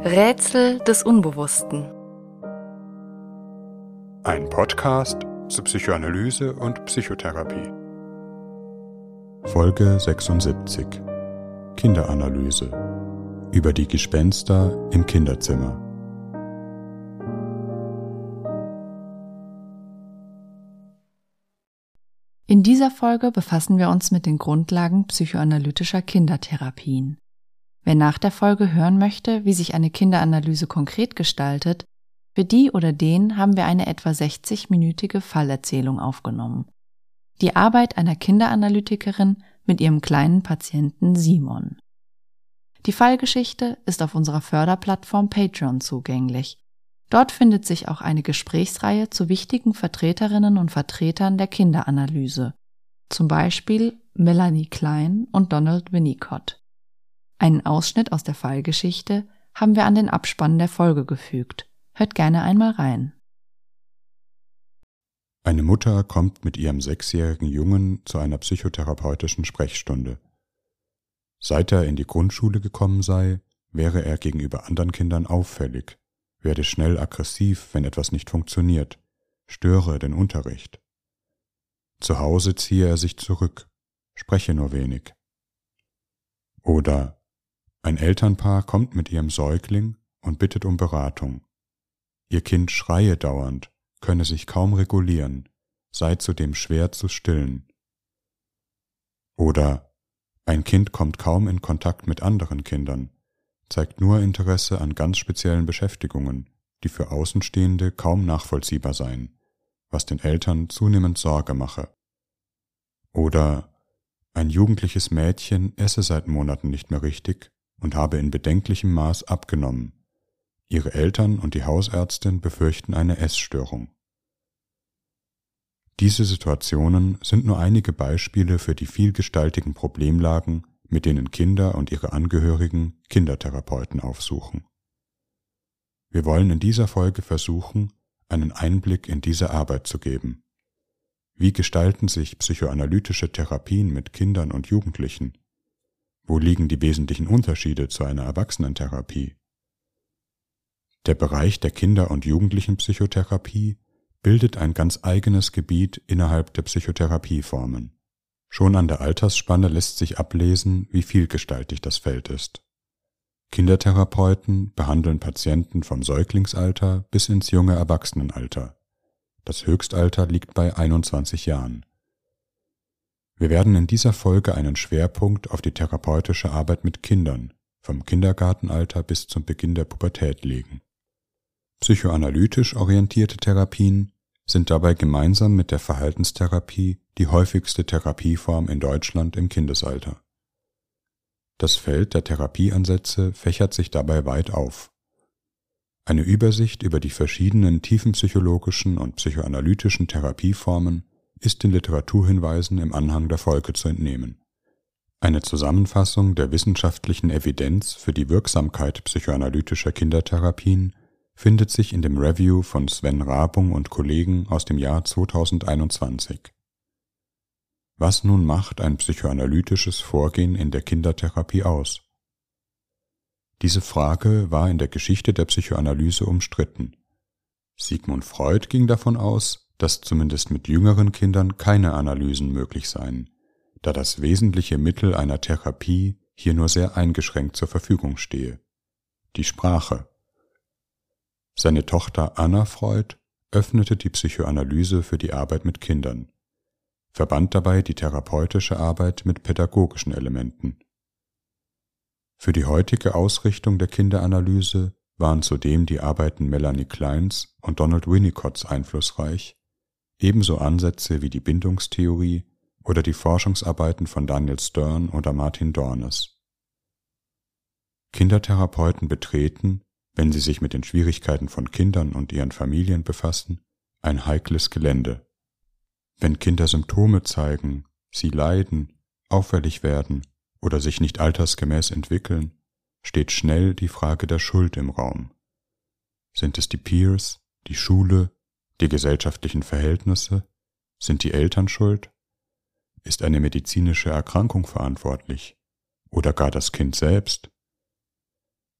Rätsel des Unbewussten. Ein Podcast zur Psychoanalyse und Psychotherapie. Folge 76 Kinderanalyse über die Gespenster im Kinderzimmer. In dieser Folge befassen wir uns mit den Grundlagen psychoanalytischer Kindertherapien. Wer nach der Folge hören möchte, wie sich eine Kinderanalyse konkret gestaltet, für die oder den haben wir eine etwa 60-minütige Fallerzählung aufgenommen. Die Arbeit einer Kinderanalytikerin mit ihrem kleinen Patienten Simon. Die Fallgeschichte ist auf unserer Förderplattform Patreon zugänglich. Dort findet sich auch eine Gesprächsreihe zu wichtigen Vertreterinnen und Vertretern der Kinderanalyse, zum Beispiel Melanie Klein und Donald Winnicott. Einen Ausschnitt aus der Fallgeschichte haben wir an den Abspann der Folge gefügt. Hört gerne einmal rein. Eine Mutter kommt mit ihrem sechsjährigen Jungen zu einer psychotherapeutischen Sprechstunde. Seit er in die Grundschule gekommen sei, wäre er gegenüber anderen Kindern auffällig, werde schnell aggressiv, wenn etwas nicht funktioniert, störe den Unterricht. Zu Hause ziehe er sich zurück, spreche nur wenig. Oder ein Elternpaar kommt mit ihrem Säugling und bittet um Beratung. Ihr Kind schreie dauernd, könne sich kaum regulieren, sei zudem schwer zu stillen. Oder ein Kind kommt kaum in Kontakt mit anderen Kindern, zeigt nur Interesse an ganz speziellen Beschäftigungen, die für Außenstehende kaum nachvollziehbar seien, was den Eltern zunehmend Sorge mache. Oder ein jugendliches Mädchen esse seit Monaten nicht mehr richtig und habe in bedenklichem Maß abgenommen. Ihre Eltern und die Hausärztin befürchten eine Essstörung. Diese Situationen sind nur einige Beispiele für die vielgestaltigen Problemlagen, mit denen Kinder und ihre Angehörigen Kindertherapeuten aufsuchen. Wir wollen in dieser Folge versuchen, einen Einblick in diese Arbeit zu geben. Wie gestalten sich psychoanalytische Therapien mit Kindern und Jugendlichen? Wo liegen die wesentlichen Unterschiede zu einer Erwachsenentherapie? Der Bereich der Kinder- und Jugendlichenpsychotherapie bildet ein ganz eigenes Gebiet innerhalb der Psychotherapieformen. Schon an der Altersspanne lässt sich ablesen, wie vielgestaltig das Feld ist. Kindertherapeuten behandeln Patienten vom Säuglingsalter bis ins junge Erwachsenenalter. Das Höchstalter liegt bei 21 Jahren. Wir werden in dieser Folge einen Schwerpunkt auf die therapeutische Arbeit mit Kindern, vom Kindergartenalter bis zum Beginn der Pubertät legen. Psychoanalytisch orientierte Therapien sind dabei gemeinsam mit der Verhaltenstherapie die häufigste Therapieform in Deutschland im Kindesalter. Das Feld der Therapieansätze fächert sich dabei weit auf. Eine Übersicht über die verschiedenen tiefenpsychologischen und psychoanalytischen Therapieformen ist den Literaturhinweisen im Anhang der Folge zu entnehmen. Eine Zusammenfassung der wissenschaftlichen Evidenz für die Wirksamkeit psychoanalytischer Kindertherapien findet sich in dem Review von Sven Rabung und Kollegen aus dem Jahr 2021. Was nun macht ein psychoanalytisches Vorgehen in der Kindertherapie aus? Diese Frage war in der Geschichte der Psychoanalyse umstritten. Sigmund Freud ging davon aus, dass zumindest mit jüngeren Kindern keine Analysen möglich seien, da das wesentliche Mittel einer Therapie hier nur sehr eingeschränkt zur Verfügung stehe, die Sprache. Seine Tochter Anna Freud öffnete die Psychoanalyse für die Arbeit mit Kindern, verband dabei die therapeutische Arbeit mit pädagogischen Elementen. Für die heutige Ausrichtung der Kinderanalyse waren zudem die Arbeiten Melanie Kleins und Donald Winnicotts einflussreich, ebenso Ansätze wie die Bindungstheorie oder die Forschungsarbeiten von Daniel Stern oder Martin Dornes. Kindertherapeuten betreten, wenn sie sich mit den Schwierigkeiten von Kindern und ihren Familien befassen, ein heikles Gelände. Wenn Kinder Symptome zeigen, sie leiden, auffällig werden oder sich nicht altersgemäß entwickeln, steht schnell die Frage der Schuld im Raum. Sind es die Peers, die Schule, die gesellschaftlichen Verhältnisse? Sind die Eltern schuld? Ist eine medizinische Erkrankung verantwortlich? Oder gar das Kind selbst?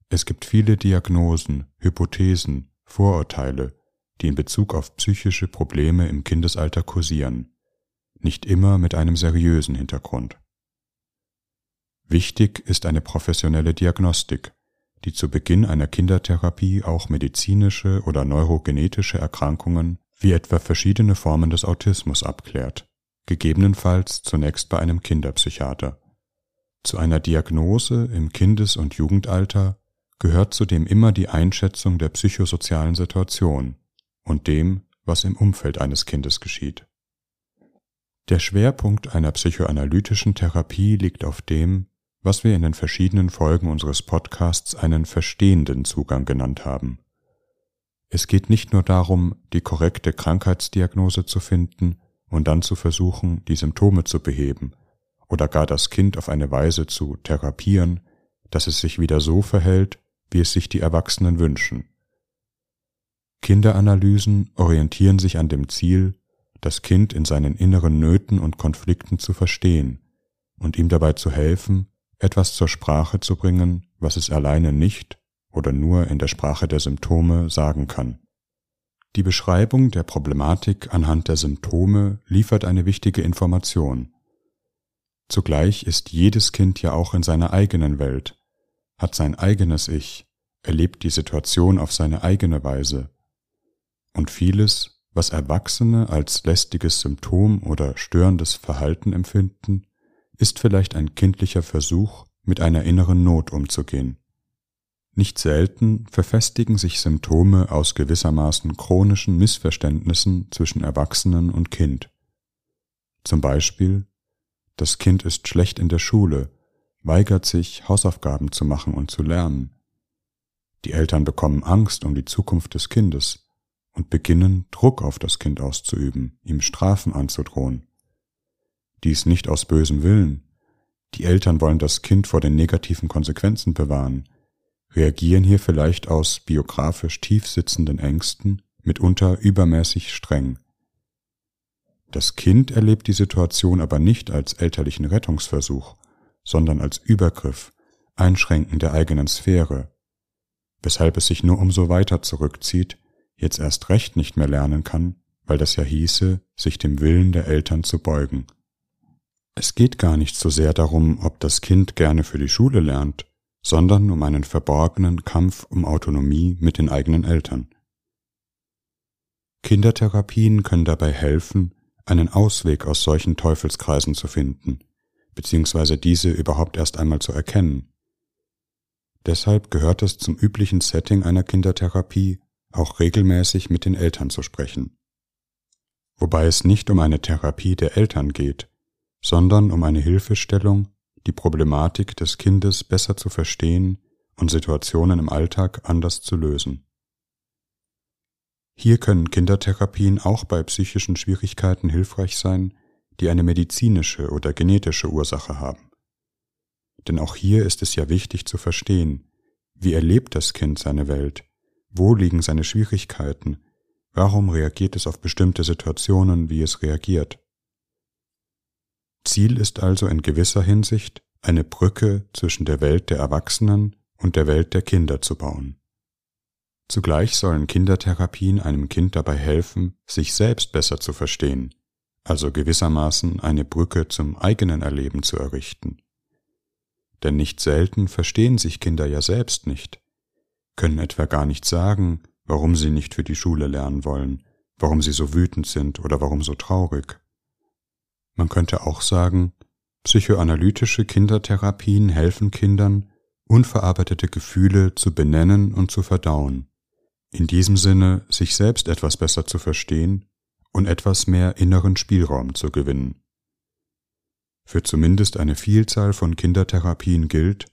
Es gibt viele Diagnosen, Hypothesen, Vorurteile, die in Bezug auf psychische Probleme im Kindesalter kursieren, nicht immer mit einem seriösen Hintergrund. Wichtig ist eine professionelle Diagnostik, die zu Beginn einer Kindertherapie auch medizinische oder neurogenetische Erkrankungen wie etwa verschiedene Formen des Autismus abklärt, gegebenenfalls zunächst bei einem Kinderpsychiater. Zu einer Diagnose im Kindes- und Jugendalter gehört zudem immer die Einschätzung der psychosozialen Situation und dem, was im Umfeld eines Kindes geschieht. Der Schwerpunkt einer psychoanalytischen Therapie liegt auf dem, was wir in den verschiedenen Folgen unseres Podcasts einen verstehenden Zugang genannt haben. Es geht nicht nur darum, die korrekte Krankheitsdiagnose zu finden und dann zu versuchen, die Symptome zu beheben oder gar das Kind auf eine Weise zu therapieren, dass es sich wieder so verhält, wie es sich die Erwachsenen wünschen. Kinderanalysen orientieren sich an dem Ziel, das Kind in seinen inneren Nöten und Konflikten zu verstehen und ihm dabei zu helfen, etwas zur Sprache zu bringen, was es alleine nicht oder nur in der Sprache der Symptome sagen kann. Die Beschreibung der Problematik anhand der Symptome liefert eine wichtige Information. Zugleich ist jedes Kind ja auch in seiner eigenen Welt, hat sein eigenes Ich, erlebt die Situation auf seine eigene Weise. Und vieles, was Erwachsene als lästiges Symptom oder störendes Verhalten empfinden, ist vielleicht ein kindlicher Versuch, mit einer inneren Not umzugehen. Nicht selten verfestigen sich Symptome aus gewissermaßen chronischen Missverständnissen zwischen Erwachsenen und Kind. Zum Beispiel, das Kind ist schlecht in der Schule, weigert sich, Hausaufgaben zu machen und zu lernen. Die Eltern bekommen Angst um die Zukunft des Kindes und beginnen Druck auf das Kind auszuüben, ihm Strafen anzudrohen. Dies nicht aus bösem Willen. Die Eltern wollen das Kind vor den negativen Konsequenzen bewahren, reagieren hier vielleicht aus biografisch tief sitzenden Ängsten, mitunter übermäßig streng. Das Kind erlebt die Situation aber nicht als elterlichen Rettungsversuch, sondern als Übergriff, Einschränken der eigenen Sphäre, weshalb es sich nur umso weiter zurückzieht, jetzt erst recht nicht mehr lernen kann, weil das ja hieße, sich dem Willen der Eltern zu beugen. Es geht gar nicht so sehr darum, ob das Kind gerne für die Schule lernt, sondern um einen verborgenen Kampf um Autonomie mit den eigenen Eltern. Kindertherapien können dabei helfen, einen Ausweg aus solchen Teufelskreisen zu finden, beziehungsweise diese überhaupt erst einmal zu erkennen. Deshalb gehört es zum üblichen Setting einer Kindertherapie, auch regelmäßig mit den Eltern zu sprechen. Wobei es nicht um eine Therapie der Eltern geht, sondern um eine Hilfestellung, die Problematik des Kindes besser zu verstehen und Situationen im Alltag anders zu lösen. Hier können Kindertherapien auch bei psychischen Schwierigkeiten hilfreich sein, die eine medizinische oder genetische Ursache haben. Denn auch hier ist es ja wichtig zu verstehen, wie erlebt das Kind seine Welt, wo liegen seine Schwierigkeiten, warum reagiert es auf bestimmte Situationen, wie es reagiert. Ziel ist also in gewisser Hinsicht, eine Brücke zwischen der Welt der Erwachsenen und der Welt der Kinder zu bauen. Zugleich sollen Kindertherapien einem Kind dabei helfen, sich selbst besser zu verstehen, also gewissermaßen eine Brücke zum eigenen Erleben zu errichten. Denn nicht selten verstehen sich Kinder ja selbst nicht, können etwa gar nicht sagen, warum sie nicht für die Schule lernen wollen, warum sie so wütend sind oder warum so traurig. Man könnte auch sagen, psychoanalytische Kindertherapien helfen Kindern, unverarbeitete Gefühle zu benennen und zu verdauen. In diesem Sinne, sich selbst etwas besser zu verstehen und etwas mehr inneren Spielraum zu gewinnen. Für zumindest eine Vielzahl von Kindertherapien gilt,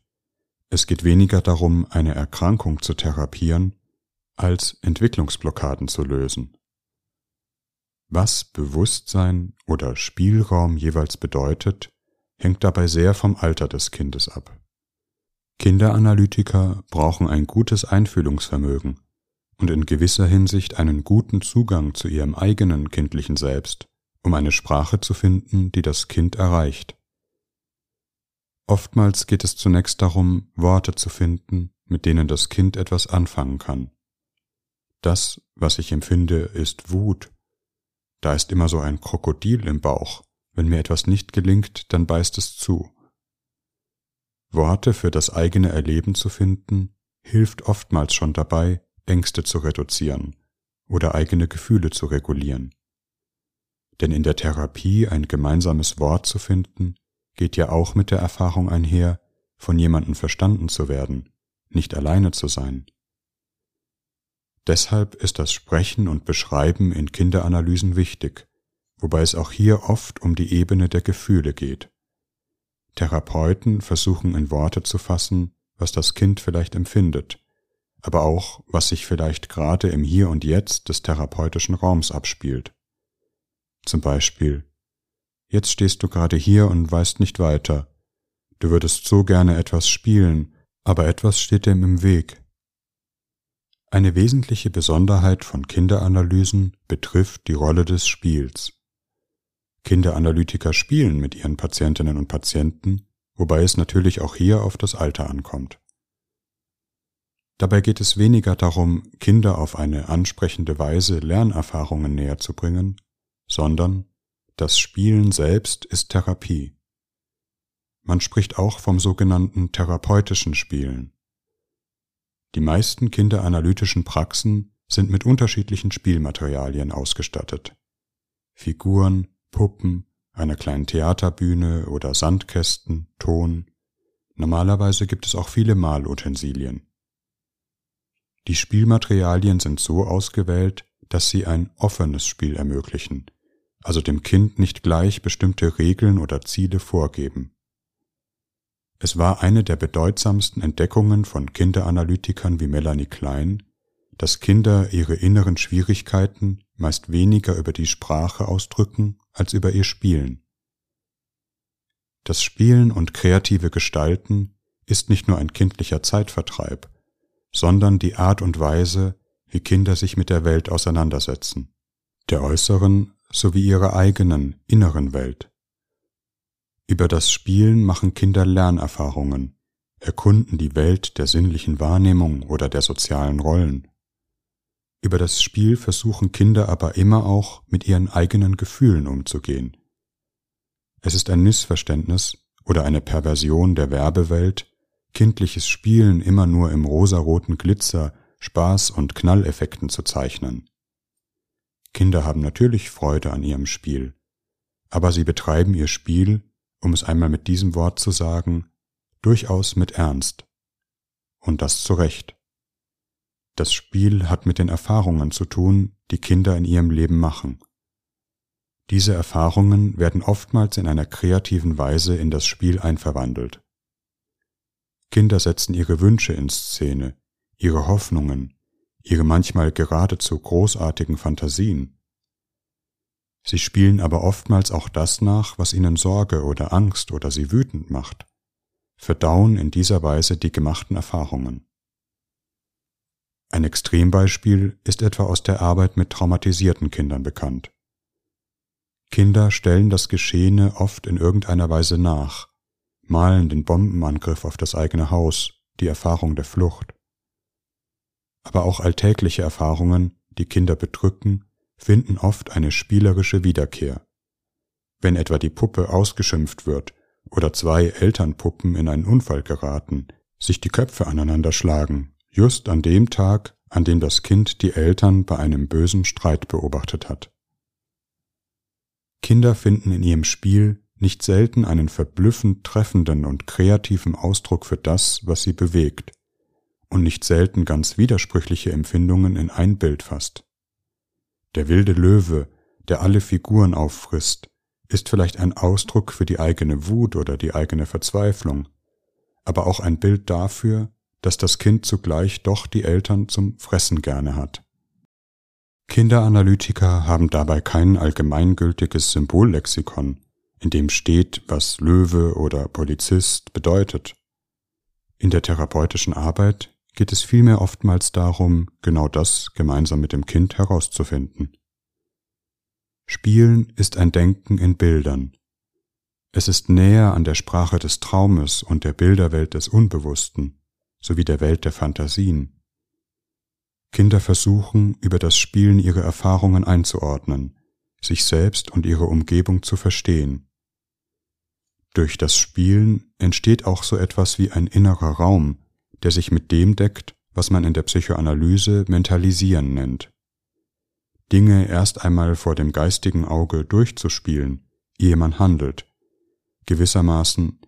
es geht weniger darum, eine Erkrankung zu therapieren, als Entwicklungsblockaden zu lösen. Was Bewusstsein oder Spielraum jeweils bedeutet, hängt dabei sehr vom Alter des Kindes ab. Kinderanalytiker brauchen ein gutes Einfühlungsvermögen und in gewisser Hinsicht einen guten Zugang zu ihrem eigenen kindlichen Selbst, um eine Sprache zu finden, die das Kind erreicht. Oftmals geht es zunächst darum, Worte zu finden, mit denen das Kind etwas anfangen kann. Das, was ich empfinde, ist Wut. Da ist immer so ein Krokodil im Bauch. Wenn mir etwas nicht gelingt, dann beißt es zu. Worte für das eigene Erleben zu finden, hilft oftmals schon dabei, Ängste zu reduzieren oder eigene Gefühle zu regulieren. Denn in der Therapie ein gemeinsames Wort zu finden, geht ja auch mit der Erfahrung einher, von jemandem verstanden zu werden, nicht alleine zu sein. Deshalb ist das Sprechen und Beschreiben in Kinderanalysen wichtig, wobei es auch hier oft um die Ebene der Gefühle geht. Therapeuten versuchen in Worte zu fassen, was das Kind vielleicht empfindet, aber auch, was sich vielleicht gerade im Hier und Jetzt des therapeutischen Raums abspielt. Zum Beispiel, jetzt stehst du gerade hier und weißt nicht weiter. Du würdest so gerne etwas spielen, aber etwas steht dem im Weg. Eine wesentliche Besonderheit von Kinderanalysen betrifft die Rolle des Spiels. Kinderanalytiker spielen mit ihren Patientinnen und Patienten, wobei es natürlich auch hier auf das Alter ankommt. Dabei geht es weniger darum, Kinder auf eine ansprechende Weise Lernerfahrungen näher zu bringen, sondern das Spielen selbst ist Therapie. Man spricht auch vom sogenannten therapeutischen Spielen. Die meisten kinderanalytischen Praxen sind mit unterschiedlichen Spielmaterialien ausgestattet. Figuren, Puppen, einer kleinen Theaterbühne oder Sandkästen, Ton. Normalerweise gibt es auch viele Malutensilien. Die Spielmaterialien sind so ausgewählt, dass sie ein offenes Spiel ermöglichen, also dem Kind nicht gleich bestimmte Regeln oder Ziele vorgeben. Es war eine der bedeutsamsten Entdeckungen von Kinderanalytikern wie Melanie Klein, dass Kinder ihre inneren Schwierigkeiten meist weniger über die Sprache ausdrücken als über ihr Spielen. Das Spielen und kreative Gestalten ist nicht nur ein kindlicher Zeitvertreib, sondern die Art und Weise, wie Kinder sich mit der Welt auseinandersetzen, der äußeren sowie ihrer eigenen inneren Welt. Über das Spielen machen Kinder Lernerfahrungen, erkunden die Welt der sinnlichen Wahrnehmung oder der sozialen Rollen. Über das Spiel versuchen Kinder aber immer auch mit ihren eigenen Gefühlen umzugehen. Es ist ein Missverständnis oder eine Perversion der Werbewelt, kindliches Spielen immer nur im rosaroten Glitzer, Spaß und Knalleffekten zu zeichnen. Kinder haben natürlich Freude an ihrem Spiel, aber sie betreiben ihr Spiel, um es einmal mit diesem Wort zu sagen, durchaus mit Ernst. Und das zu Recht. Das Spiel hat mit den Erfahrungen zu tun, die Kinder in ihrem Leben machen. Diese Erfahrungen werden oftmals in einer kreativen Weise in das Spiel einverwandelt. Kinder setzen ihre Wünsche in Szene, ihre Hoffnungen, ihre manchmal geradezu großartigen Fantasien. Sie spielen aber oftmals auch das nach, was ihnen Sorge oder Angst oder sie wütend macht, verdauen in dieser Weise die gemachten Erfahrungen. Ein Extrembeispiel ist etwa aus der Arbeit mit traumatisierten Kindern bekannt. Kinder stellen das Geschehene oft in irgendeiner Weise nach, malen den Bombenangriff auf das eigene Haus, die Erfahrung der Flucht. Aber auch alltägliche Erfahrungen, die Kinder bedrücken, finden oft eine spielerische Wiederkehr. Wenn etwa die Puppe ausgeschimpft wird oder zwei Elternpuppen in einen Unfall geraten, sich die Köpfe aneinander schlagen just an dem Tag, an dem das Kind die Eltern bei einem bösen Streit beobachtet hat. Kinder finden in ihrem Spiel nicht selten einen verblüffend treffenden und kreativen Ausdruck für das, was sie bewegt, und nicht selten ganz widersprüchliche Empfindungen in ein Bild fasst. Der wilde Löwe, der alle Figuren auffrisst, ist vielleicht ein Ausdruck für die eigene Wut oder die eigene Verzweiflung, aber auch ein Bild dafür, dass das Kind zugleich doch die Eltern zum Fressen gerne hat. Kinderanalytiker haben dabei kein allgemeingültiges Symbollexikon, in dem steht, was Löwe oder Polizist bedeutet. In der therapeutischen Arbeit geht es vielmehr oftmals darum, genau das gemeinsam mit dem Kind herauszufinden. Spielen ist ein Denken in Bildern. Es ist näher an der Sprache des Traumes und der Bilderwelt des Unbewussten sowie der Welt der Fantasien. Kinder versuchen, über das Spielen ihre Erfahrungen einzuordnen, sich selbst und ihre Umgebung zu verstehen. Durch das Spielen entsteht auch so etwas wie ein innerer Raum, der sich mit dem deckt, was man in der Psychoanalyse Mentalisieren nennt. Dinge erst einmal vor dem geistigen Auge durchzuspielen, ehe man handelt, gewissermaßen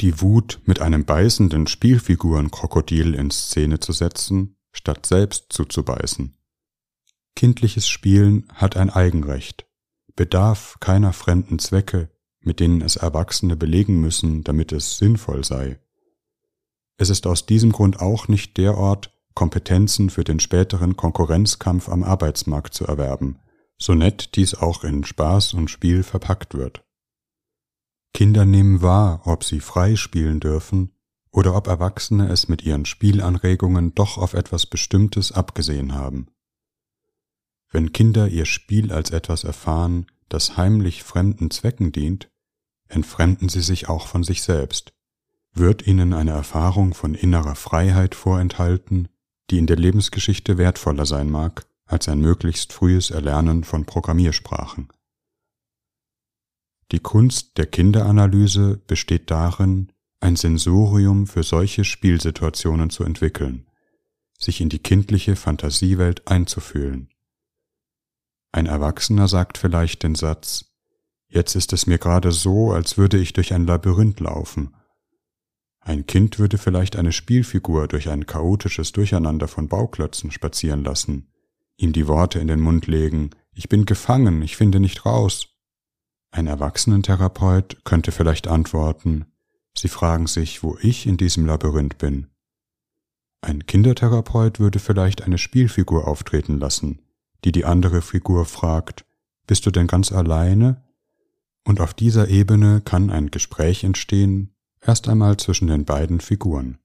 die Wut mit einem beißenden Spielfigurenkrokodil in Szene zu setzen, statt selbst zuzubeißen. Kindliches Spielen hat ein Eigenrecht, bedarf keiner fremden Zwecke, mit denen es Erwachsene belegen müssen, damit es sinnvoll sei. Es ist aus diesem Grund auch nicht der Ort, Kompetenzen für den späteren Konkurrenzkampf am Arbeitsmarkt zu erwerben, so nett dies auch in Spaß und Spiel verpackt wird. Kinder nehmen wahr, ob sie frei spielen dürfen oder ob Erwachsene es mit ihren Spielanregungen doch auf etwas Bestimmtes abgesehen haben. Wenn Kinder ihr Spiel als etwas erfahren, das heimlich fremden Zwecken dient, entfremden sie sich auch von sich selbst. Wird ihnen eine Erfahrung von innerer Freiheit vorenthalten, die in der Lebensgeschichte wertvoller sein mag als ein möglichst frühes Erlernen von Programmiersprachen. Die Kunst der Kinderanalyse besteht darin, ein Sensorium für solche Spielsituationen zu entwickeln, sich in die kindliche Fantasiewelt einzufühlen. Ein Erwachsener sagt vielleicht den Satz, Jetzt ist es mir gerade so, als würde ich durch ein Labyrinth laufen. Ein Kind würde vielleicht eine Spielfigur durch ein chaotisches Durcheinander von Bauklötzen spazieren lassen, ihm die Worte in den Mund legen, ich bin gefangen, ich finde nicht raus. Ein Erwachsenentherapeut könnte vielleicht antworten, Sie fragen sich, wo ich in diesem Labyrinth bin. Ein Kindertherapeut würde vielleicht eine Spielfigur auftreten lassen, die die andere Figur fragt, bist du denn ganz alleine? Und auf dieser Ebene kann ein Gespräch entstehen, erst einmal zwischen den beiden Figuren.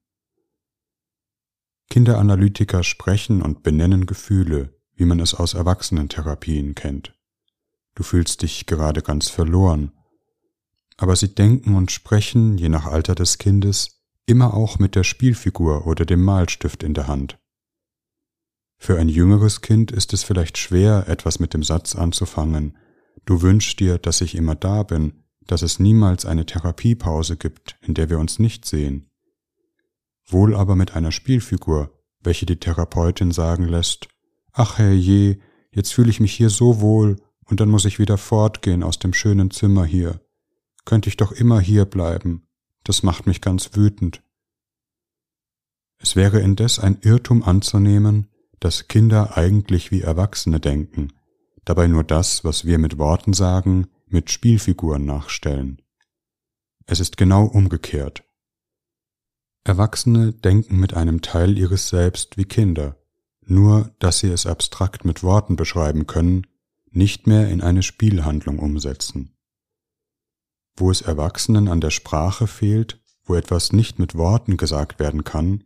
Kinderanalytiker sprechen und benennen Gefühle, wie man es aus Erwachsenentherapien kennt. Du fühlst dich gerade ganz verloren, aber sie denken und sprechen, je nach Alter des Kindes, immer auch mit der Spielfigur oder dem Malstift in der Hand. Für ein jüngeres Kind ist es vielleicht schwer, etwas mit dem Satz anzufangen, Du wünschst dir, dass ich immer da bin, dass es niemals eine Therapiepause gibt, in der wir uns nicht sehen. Wohl aber mit einer Spielfigur, welche die Therapeutin sagen lässt, ach herrje, jetzt fühle ich mich hier so wohl, und dann muss ich wieder fortgehen aus dem schönen Zimmer hier. Könnte ich doch immer hier bleiben, das macht mich ganz wütend. Es wäre indes ein Irrtum anzunehmen, dass Kinder eigentlich wie Erwachsene denken, dabei nur das, was wir mit Worten sagen, mit Spielfiguren nachstellen. Es ist genau umgekehrt. Erwachsene denken mit einem Teil ihres Selbst wie Kinder, nur dass sie es abstrakt mit Worten beschreiben können, nicht mehr in eine Spielhandlung umsetzen. Wo es Erwachsenen an der Sprache fehlt, wo etwas nicht mit Worten gesagt werden kann,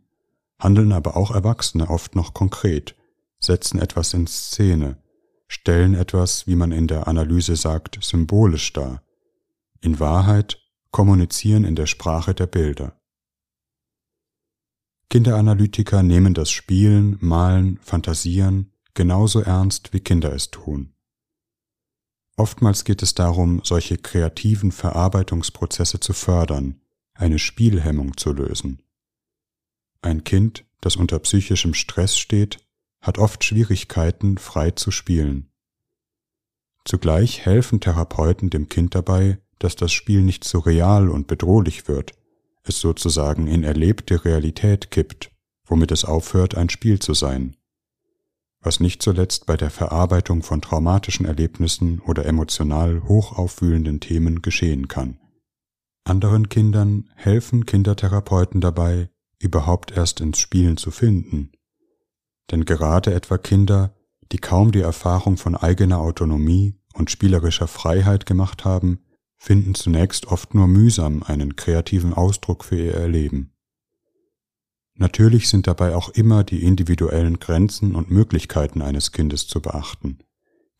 handeln aber auch Erwachsene oft noch konkret, setzen etwas in Szene, stellen etwas, wie man in der Analyse sagt, symbolisch dar. In Wahrheit kommunizieren in der Sprache der Bilder. Kinderanalytiker nehmen das Spielen, Malen, Fantasieren genauso ernst, wie Kinder es tun. Oftmals geht es darum, solche kreativen Verarbeitungsprozesse zu fördern, eine Spielhemmung zu lösen. Ein Kind, das unter psychischem Stress steht, hat oft Schwierigkeiten, frei zu spielen. Zugleich helfen Therapeuten dem Kind dabei, dass das Spiel nicht so real und bedrohlich wird, es sozusagen in erlebte Realität kippt, womit es aufhört, ein Spiel zu sein. Was nicht zuletzt bei der Verarbeitung von traumatischen Erlebnissen oder emotional hochaufwühlenden Themen geschehen kann. Anderen Kindern helfen Kindertherapeuten dabei, überhaupt erst ins Spielen zu finden denn gerade etwa Kinder, die kaum die Erfahrung von eigener Autonomie und spielerischer Freiheit gemacht haben, finden zunächst oft nur mühsam einen kreativen Ausdruck für ihr Erleben. Natürlich sind dabei auch immer die individuellen Grenzen und Möglichkeiten eines Kindes zu beachten.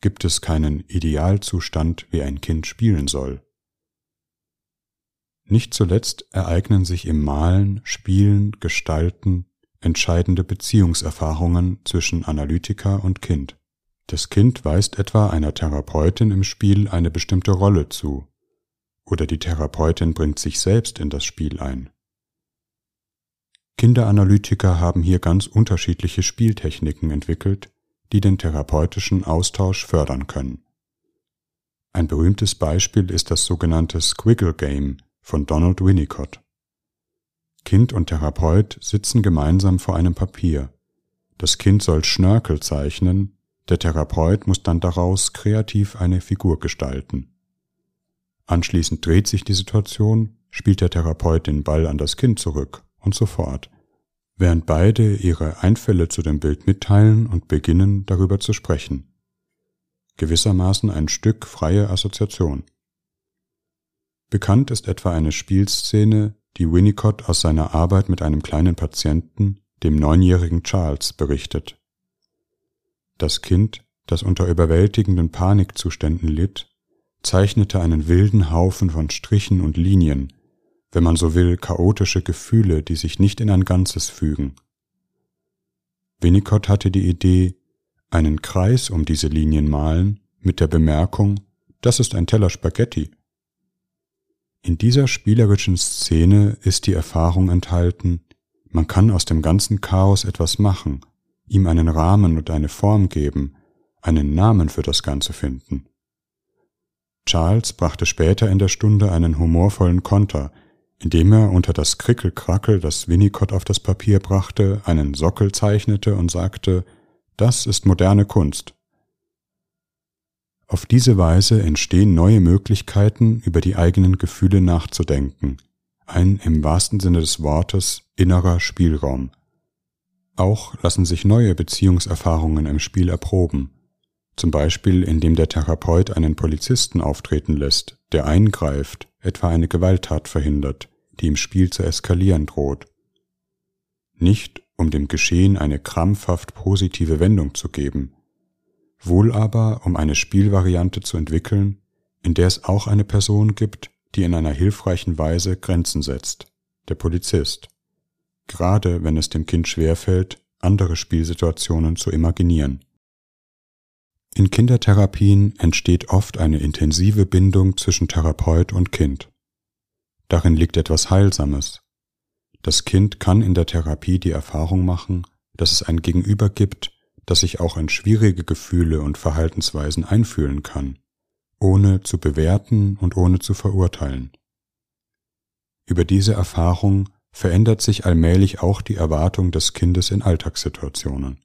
Gibt es keinen Idealzustand, wie ein Kind spielen soll. Nicht zuletzt ereignen sich im Malen, Spielen, Gestalten entscheidende Beziehungserfahrungen zwischen Analytiker und Kind. Das Kind weist etwa einer Therapeutin im Spiel eine bestimmte Rolle zu, oder die Therapeutin bringt sich selbst in das Spiel ein. Kinderanalytiker haben hier ganz unterschiedliche Spieltechniken entwickelt, die den therapeutischen Austausch fördern können. Ein berühmtes Beispiel ist das sogenannte Squiggle Game von Donald Winnicott. Kind und Therapeut sitzen gemeinsam vor einem Papier. Das Kind soll Schnörkel zeichnen, der Therapeut muss dann daraus kreativ eine Figur gestalten. Anschließend dreht sich die Situation, spielt der Therapeut den Ball an das Kind zurück und so fort, während beide ihre Einfälle zu dem Bild mitteilen und beginnen darüber zu sprechen. Gewissermaßen ein Stück freie Assoziation. Bekannt ist etwa eine Spielszene, die Winnicott aus seiner Arbeit mit einem kleinen Patienten, dem neunjährigen Charles, berichtet. Das Kind, das unter überwältigenden Panikzuständen litt, zeichnete einen wilden Haufen von Strichen und Linien, wenn man so will, chaotische Gefühle, die sich nicht in ein Ganzes fügen. Winnicott hatte die Idee, einen Kreis um diese Linien malen, mit der Bemerkung, das ist ein Teller Spaghetti. In dieser spielerischen Szene ist die Erfahrung enthalten, man kann aus dem ganzen Chaos etwas machen, ihm einen Rahmen und eine Form geben, einen Namen für das Ganze finden. Charles brachte später in der Stunde einen humorvollen Konter, indem er unter das Krickelkrackel, das Winnicott auf das Papier brachte, einen Sockel zeichnete und sagte, das ist moderne Kunst. Auf diese Weise entstehen neue Möglichkeiten, über die eigenen Gefühle nachzudenken, ein im wahrsten Sinne des Wortes innerer Spielraum. Auch lassen sich neue Beziehungserfahrungen im Spiel erproben, zum Beispiel indem der Therapeut einen Polizisten auftreten lässt, der eingreift, etwa eine Gewalttat verhindert, die im Spiel zu eskalieren droht. Nicht um dem Geschehen eine krampfhaft positive Wendung zu geben, wohl aber um eine Spielvariante zu entwickeln, in der es auch eine Person gibt, die in einer hilfreichen Weise Grenzen setzt, der Polizist, gerade wenn es dem Kind schwerfällt, andere Spielsituationen zu imaginieren. In Kindertherapien entsteht oft eine intensive Bindung zwischen Therapeut und Kind. Darin liegt etwas Heilsames. Das Kind kann in der Therapie die Erfahrung machen, dass es ein Gegenüber gibt, das sich auch in schwierige Gefühle und Verhaltensweisen einfühlen kann, ohne zu bewerten und ohne zu verurteilen. Über diese Erfahrung verändert sich allmählich auch die Erwartung des Kindes in Alltagssituationen.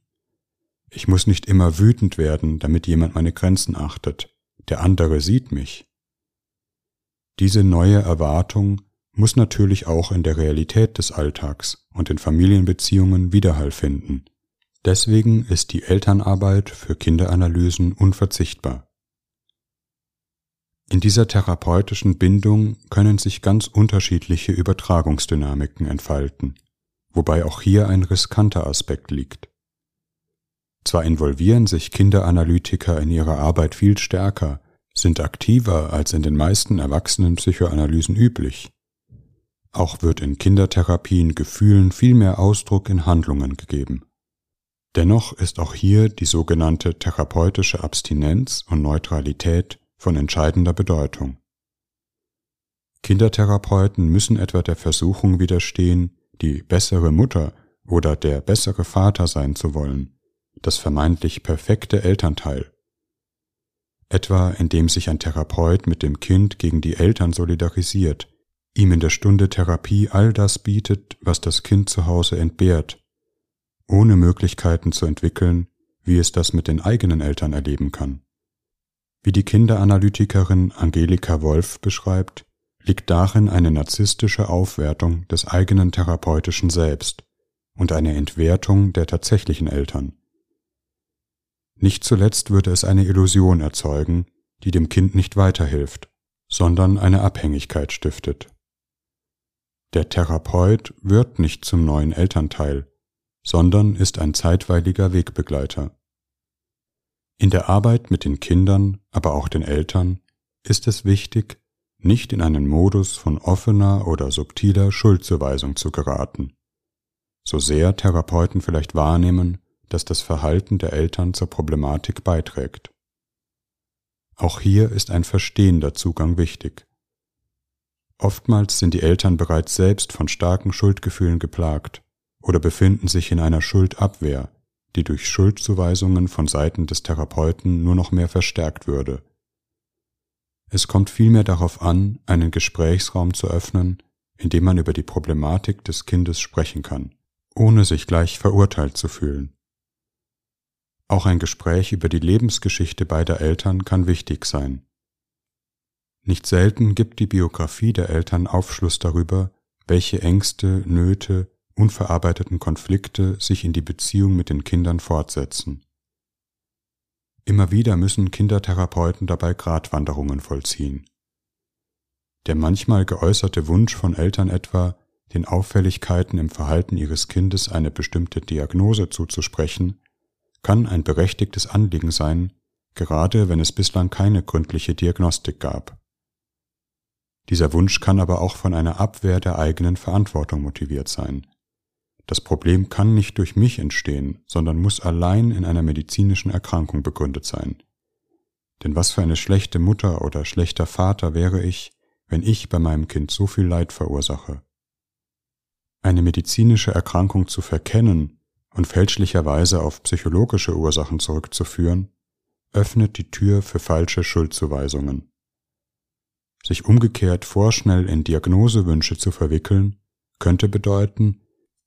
Ich muss nicht immer wütend werden, damit jemand meine Grenzen achtet. Der andere sieht mich. Diese neue Erwartung muss natürlich auch in der Realität des Alltags und in Familienbeziehungen Widerhall finden. Deswegen ist die Elternarbeit für Kinderanalysen unverzichtbar. In dieser therapeutischen Bindung können sich ganz unterschiedliche Übertragungsdynamiken entfalten, wobei auch hier ein riskanter Aspekt liegt. Zwar involvieren sich Kinderanalytiker in ihrer Arbeit viel stärker, sind aktiver als in den meisten erwachsenen Psychoanalysen üblich. Auch wird in Kindertherapien Gefühlen viel mehr Ausdruck in Handlungen gegeben. Dennoch ist auch hier die sogenannte therapeutische Abstinenz und Neutralität von entscheidender Bedeutung. Kindertherapeuten müssen etwa der Versuchung widerstehen, die bessere Mutter oder der bessere Vater sein zu wollen, das vermeintlich perfekte Elternteil. Etwa indem sich ein Therapeut mit dem Kind gegen die Eltern solidarisiert, ihm in der Stunde Therapie all das bietet, was das Kind zu Hause entbehrt, ohne Möglichkeiten zu entwickeln, wie es das mit den eigenen Eltern erleben kann. Wie die Kinderanalytikerin Angelika Wolf beschreibt, liegt darin eine narzisstische Aufwertung des eigenen therapeutischen Selbst und eine Entwertung der tatsächlichen Eltern. Nicht zuletzt würde es eine Illusion erzeugen, die dem Kind nicht weiterhilft, sondern eine Abhängigkeit stiftet. Der Therapeut wird nicht zum neuen Elternteil, sondern ist ein zeitweiliger Wegbegleiter. In der Arbeit mit den Kindern, aber auch den Eltern, ist es wichtig, nicht in einen Modus von offener oder subtiler Schuldzuweisung zu geraten. so sehr Therapeuten vielleicht wahrnehmen, dass das Verhalten der Eltern zur Problematik beiträgt. Auch hier ist ein verstehender Zugang wichtig. Oftmals sind die Eltern bereits selbst von starken Schuldgefühlen geplagt oder befinden sich in einer Schuldabwehr, die durch Schuldzuweisungen von Seiten des Therapeuten nur noch mehr verstärkt würde. Es kommt vielmehr darauf an, einen Gesprächsraum zu öffnen, in dem man über die Problematik des Kindes sprechen kann, ohne sich gleich verurteilt zu fühlen. Auch ein Gespräch über die Lebensgeschichte beider Eltern kann wichtig sein. Nicht selten gibt die Biografie der Eltern Aufschluss darüber, welche Ängste, Nöte, unverarbeiteten Konflikte sich in die Beziehung mit den Kindern fortsetzen. Immer wieder müssen Kindertherapeuten dabei Gratwanderungen vollziehen. Der manchmal geäußerte Wunsch von Eltern etwa, den Auffälligkeiten im Verhalten ihres Kindes eine bestimmte Diagnose zuzusprechen, kann ein berechtigtes Anliegen sein, gerade wenn es bislang keine gründliche Diagnostik gab. Dieser Wunsch kann aber auch von einer Abwehr der eigenen Verantwortung motiviert sein. Das Problem kann nicht durch mich entstehen, sondern muss allein in einer medizinischen Erkrankung begründet sein. Denn was für eine schlechte Mutter oder schlechter Vater wäre ich, wenn ich bei meinem Kind so viel Leid verursache? Eine medizinische Erkrankung zu verkennen und fälschlicherweise auf psychologische Ursachen zurückzuführen, öffnet die Tür für falsche Schuldzuweisungen. Sich umgekehrt vorschnell in Diagnosewünsche zu verwickeln, könnte bedeuten,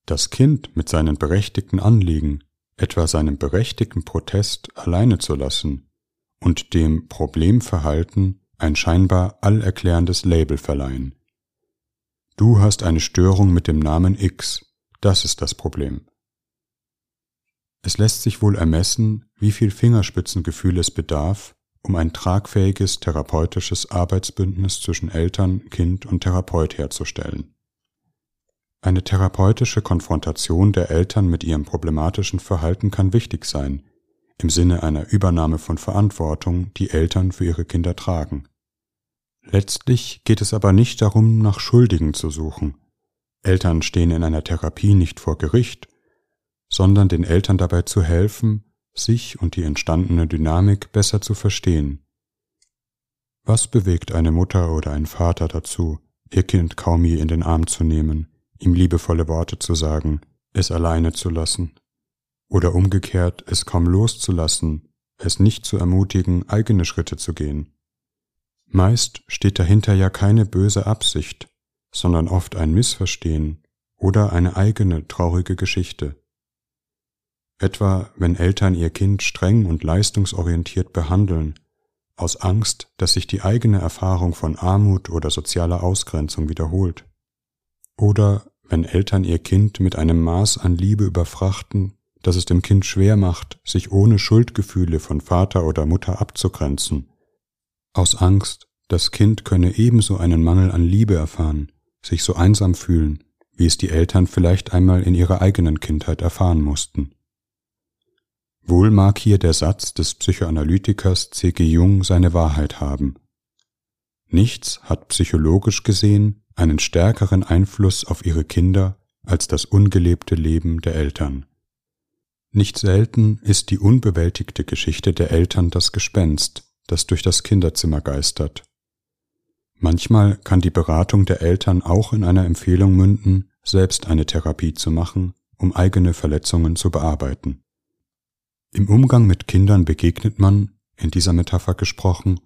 das Kind mit seinen berechtigten Anliegen, etwa seinem berechtigten Protest, alleine zu lassen und dem Problemverhalten ein scheinbar allerklärendes Label verleihen. Du hast eine Störung mit dem Namen X, das ist das Problem. Es lässt sich wohl ermessen, wie viel Fingerspitzengefühl es bedarf, um ein tragfähiges therapeutisches Arbeitsbündnis zwischen Eltern, Kind und Therapeut herzustellen. Eine therapeutische Konfrontation der Eltern mit ihrem problematischen Verhalten kann wichtig sein, im Sinne einer Übernahme von Verantwortung, die Eltern für ihre Kinder tragen. Letztlich geht es aber nicht darum, nach Schuldigen zu suchen. Eltern stehen in einer Therapie nicht vor Gericht, sondern den Eltern dabei zu helfen, sich und die entstandene Dynamik besser zu verstehen. Was bewegt eine Mutter oder ein Vater dazu, ihr Kind kaum je in den Arm zu nehmen, ihm liebevolle Worte zu sagen, es alleine zu lassen? Oder umgekehrt, es kaum loszulassen, es nicht zu ermutigen, eigene Schritte zu gehen? Meist steht dahinter ja keine böse Absicht, sondern oft ein Missverstehen oder eine eigene traurige Geschichte etwa wenn Eltern ihr Kind streng und leistungsorientiert behandeln, aus Angst, dass sich die eigene Erfahrung von Armut oder sozialer Ausgrenzung wiederholt. Oder wenn Eltern ihr Kind mit einem Maß an Liebe überfrachten, das es dem Kind schwer macht, sich ohne Schuldgefühle von Vater oder Mutter abzugrenzen, aus Angst, das Kind könne ebenso einen Mangel an Liebe erfahren, sich so einsam fühlen, wie es die Eltern vielleicht einmal in ihrer eigenen Kindheit erfahren mussten. Wohl mag hier der Satz des Psychoanalytikers C.G. Jung seine Wahrheit haben. Nichts hat psychologisch gesehen einen stärkeren Einfluss auf ihre Kinder als das ungelebte Leben der Eltern. Nicht selten ist die unbewältigte Geschichte der Eltern das Gespenst, das durch das Kinderzimmer geistert. Manchmal kann die Beratung der Eltern auch in einer Empfehlung münden, selbst eine Therapie zu machen, um eigene Verletzungen zu bearbeiten. Im Umgang mit Kindern begegnet man, in dieser Metapher gesprochen,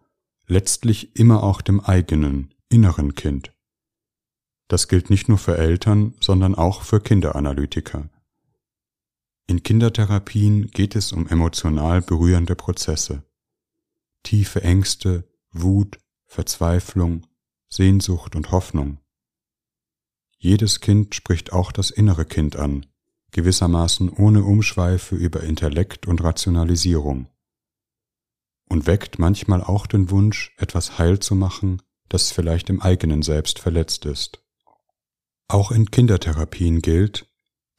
letztlich immer auch dem eigenen, inneren Kind. Das gilt nicht nur für Eltern, sondern auch für Kinderanalytiker. In Kindertherapien geht es um emotional berührende Prozesse. Tiefe Ängste, Wut, Verzweiflung, Sehnsucht und Hoffnung. Jedes Kind spricht auch das innere Kind an, gewissermaßen ohne Umschweife über Intellekt und Rationalisierung und weckt manchmal auch den Wunsch, etwas heil zu machen, das vielleicht im eigenen Selbst verletzt ist. Auch in Kindertherapien gilt,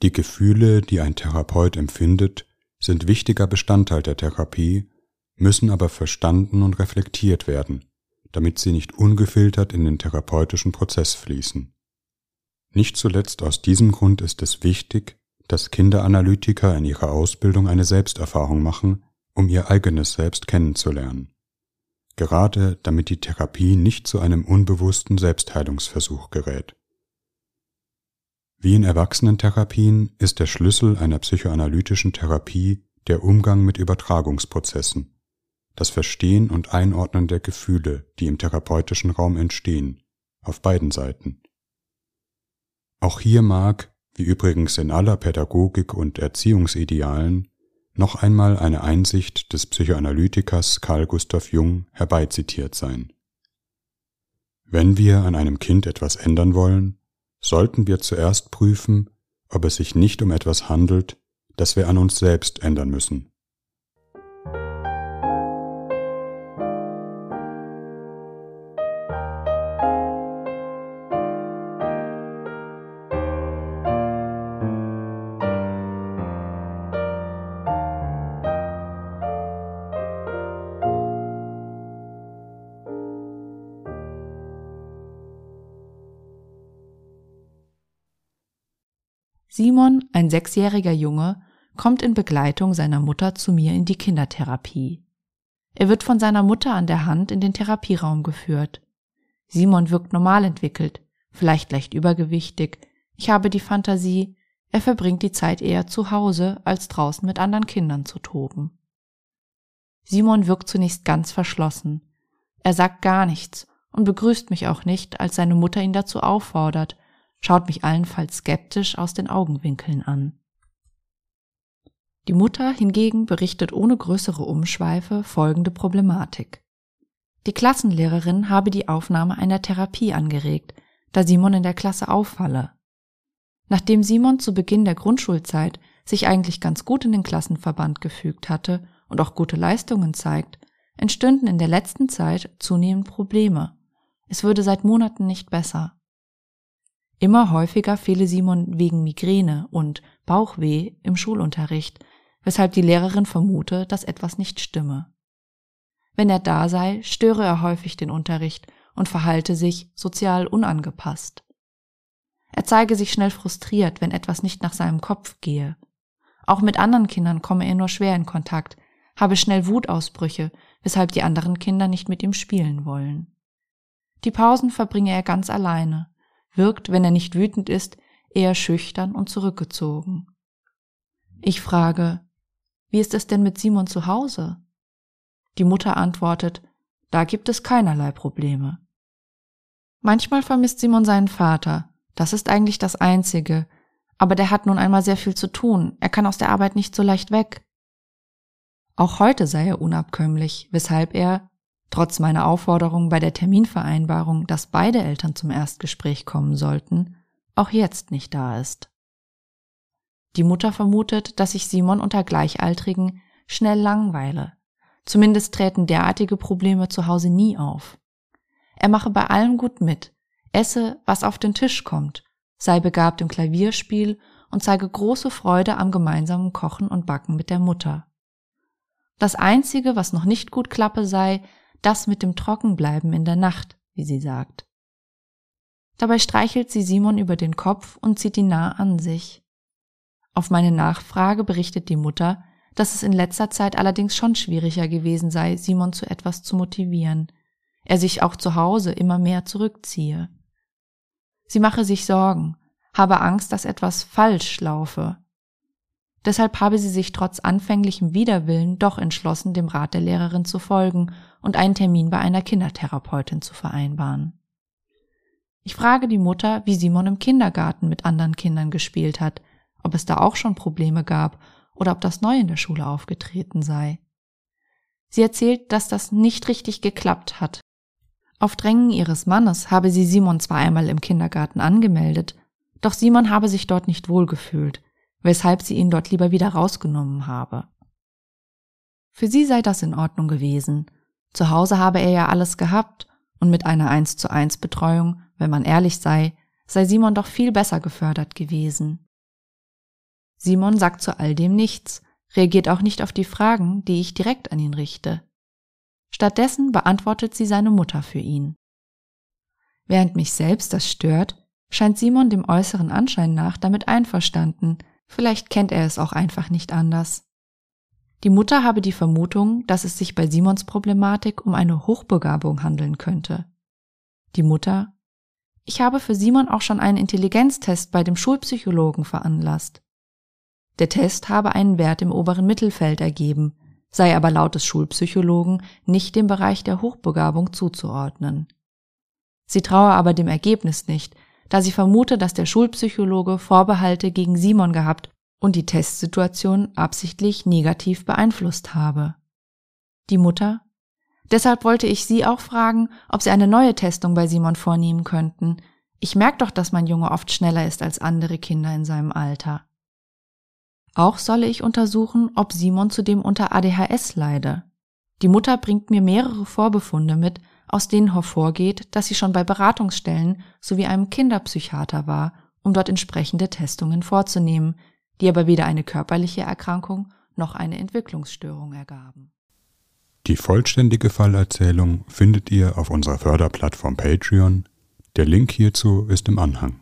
die Gefühle, die ein Therapeut empfindet, sind wichtiger Bestandteil der Therapie, müssen aber verstanden und reflektiert werden, damit sie nicht ungefiltert in den therapeutischen Prozess fließen. Nicht zuletzt aus diesem Grund ist es wichtig, dass Kinderanalytiker in ihrer Ausbildung eine Selbsterfahrung machen, um ihr eigenes Selbst kennenzulernen. Gerade damit die Therapie nicht zu einem unbewussten Selbstheilungsversuch gerät. Wie in Erwachsenentherapien ist der Schlüssel einer psychoanalytischen Therapie der Umgang mit Übertragungsprozessen, das Verstehen und Einordnen der Gefühle, die im therapeutischen Raum entstehen, auf beiden Seiten. Auch hier mag, wie übrigens in aller Pädagogik und Erziehungsidealen, noch einmal eine Einsicht des Psychoanalytikers Carl Gustav Jung herbeizitiert sein. Wenn wir an einem Kind etwas ändern wollen, sollten wir zuerst prüfen, ob es sich nicht um etwas handelt, das wir an uns selbst ändern müssen. Simon, ein sechsjähriger Junge, kommt in Begleitung seiner Mutter zu mir in die Kindertherapie. Er wird von seiner Mutter an der Hand in den Therapieraum geführt. Simon wirkt normal entwickelt, vielleicht leicht übergewichtig. Ich habe die Fantasie, er verbringt die Zeit eher zu Hause, als draußen mit anderen Kindern zu toben. Simon wirkt zunächst ganz verschlossen. Er sagt gar nichts und begrüßt mich auch nicht, als seine Mutter ihn dazu auffordert, schaut mich allenfalls skeptisch aus den Augenwinkeln an. Die Mutter hingegen berichtet ohne größere Umschweife folgende Problematik. Die Klassenlehrerin habe die Aufnahme einer Therapie angeregt, da Simon in der Klasse auffalle. Nachdem Simon zu Beginn der Grundschulzeit sich eigentlich ganz gut in den Klassenverband gefügt hatte und auch gute Leistungen zeigt, entstünden in der letzten Zeit zunehmend Probleme. Es würde seit Monaten nicht besser. Immer häufiger fehle Simon wegen Migräne und Bauchweh im Schulunterricht, weshalb die Lehrerin vermute, dass etwas nicht stimme. Wenn er da sei, störe er häufig den Unterricht und verhalte sich sozial unangepasst. Er zeige sich schnell frustriert, wenn etwas nicht nach seinem Kopf gehe. Auch mit anderen Kindern komme er nur schwer in Kontakt, habe schnell Wutausbrüche, weshalb die anderen Kinder nicht mit ihm spielen wollen. Die Pausen verbringe er ganz alleine, wirkt, wenn er nicht wütend ist, eher schüchtern und zurückgezogen. Ich frage, wie ist es denn mit Simon zu Hause? Die Mutter antwortet, da gibt es keinerlei Probleme. Manchmal vermisst Simon seinen Vater, das ist eigentlich das Einzige, aber der hat nun einmal sehr viel zu tun, er kann aus der Arbeit nicht so leicht weg. Auch heute sei er unabkömmlich, weshalb er, trotz meiner Aufforderung bei der Terminvereinbarung, dass beide Eltern zum Erstgespräch kommen sollten, auch jetzt nicht da ist. Die Mutter vermutet, dass sich Simon unter Gleichaltrigen schnell langweile. Zumindest treten derartige Probleme zu Hause nie auf. Er mache bei allem gut mit, esse, was auf den Tisch kommt, sei begabt im Klavierspiel und zeige große Freude am gemeinsamen Kochen und Backen mit der Mutter. Das Einzige, was noch nicht gut klappe, sei, das mit dem Trockenbleiben in der Nacht, wie sie sagt. Dabei streichelt sie Simon über den Kopf und zieht ihn nah an sich. Auf meine Nachfrage berichtet die Mutter, dass es in letzter Zeit allerdings schon schwieriger gewesen sei, Simon zu etwas zu motivieren, er sich auch zu Hause immer mehr zurückziehe. Sie mache sich Sorgen, habe Angst, dass etwas falsch laufe, Deshalb habe sie sich trotz anfänglichem Widerwillen doch entschlossen, dem Rat der Lehrerin zu folgen und einen Termin bei einer Kindertherapeutin zu vereinbaren. Ich frage die Mutter, wie Simon im Kindergarten mit anderen Kindern gespielt hat, ob es da auch schon Probleme gab oder ob das neu in der Schule aufgetreten sei. Sie erzählt, dass das nicht richtig geklappt hat. Auf Drängen ihres Mannes habe sie Simon zwar einmal im Kindergarten angemeldet, doch Simon habe sich dort nicht wohlgefühlt weshalb sie ihn dort lieber wieder rausgenommen habe. Für sie sei das in Ordnung gewesen. Zu Hause habe er ja alles gehabt und mit einer 1 zu 1 Betreuung, wenn man ehrlich sei, sei Simon doch viel besser gefördert gewesen. Simon sagt zu all dem nichts, reagiert auch nicht auf die Fragen, die ich direkt an ihn richte. Stattdessen beantwortet sie seine Mutter für ihn. Während mich selbst das stört, scheint Simon dem äußeren Anschein nach damit einverstanden, Vielleicht kennt er es auch einfach nicht anders. Die Mutter habe die Vermutung, dass es sich bei Simons Problematik um eine Hochbegabung handeln könnte. Die Mutter Ich habe für Simon auch schon einen Intelligenztest bei dem Schulpsychologen veranlasst. Der Test habe einen Wert im oberen Mittelfeld ergeben, sei aber laut des Schulpsychologen nicht dem Bereich der Hochbegabung zuzuordnen. Sie traue aber dem Ergebnis nicht, da sie vermute, dass der Schulpsychologe Vorbehalte gegen Simon gehabt und die Testsituation absichtlich negativ beeinflusst habe. Die Mutter? Deshalb wollte ich Sie auch fragen, ob Sie eine neue Testung bei Simon vornehmen könnten. Ich merke doch, dass mein Junge oft schneller ist als andere Kinder in seinem Alter. Auch solle ich untersuchen, ob Simon zudem unter ADHS leide. Die Mutter bringt mir mehrere Vorbefunde mit, aus denen hervorgeht, dass sie schon bei Beratungsstellen sowie einem Kinderpsychiater war, um dort entsprechende Testungen vorzunehmen, die aber weder eine körperliche Erkrankung noch eine Entwicklungsstörung ergaben. Die vollständige Fallerzählung findet ihr auf unserer Förderplattform Patreon. Der Link hierzu ist im Anhang.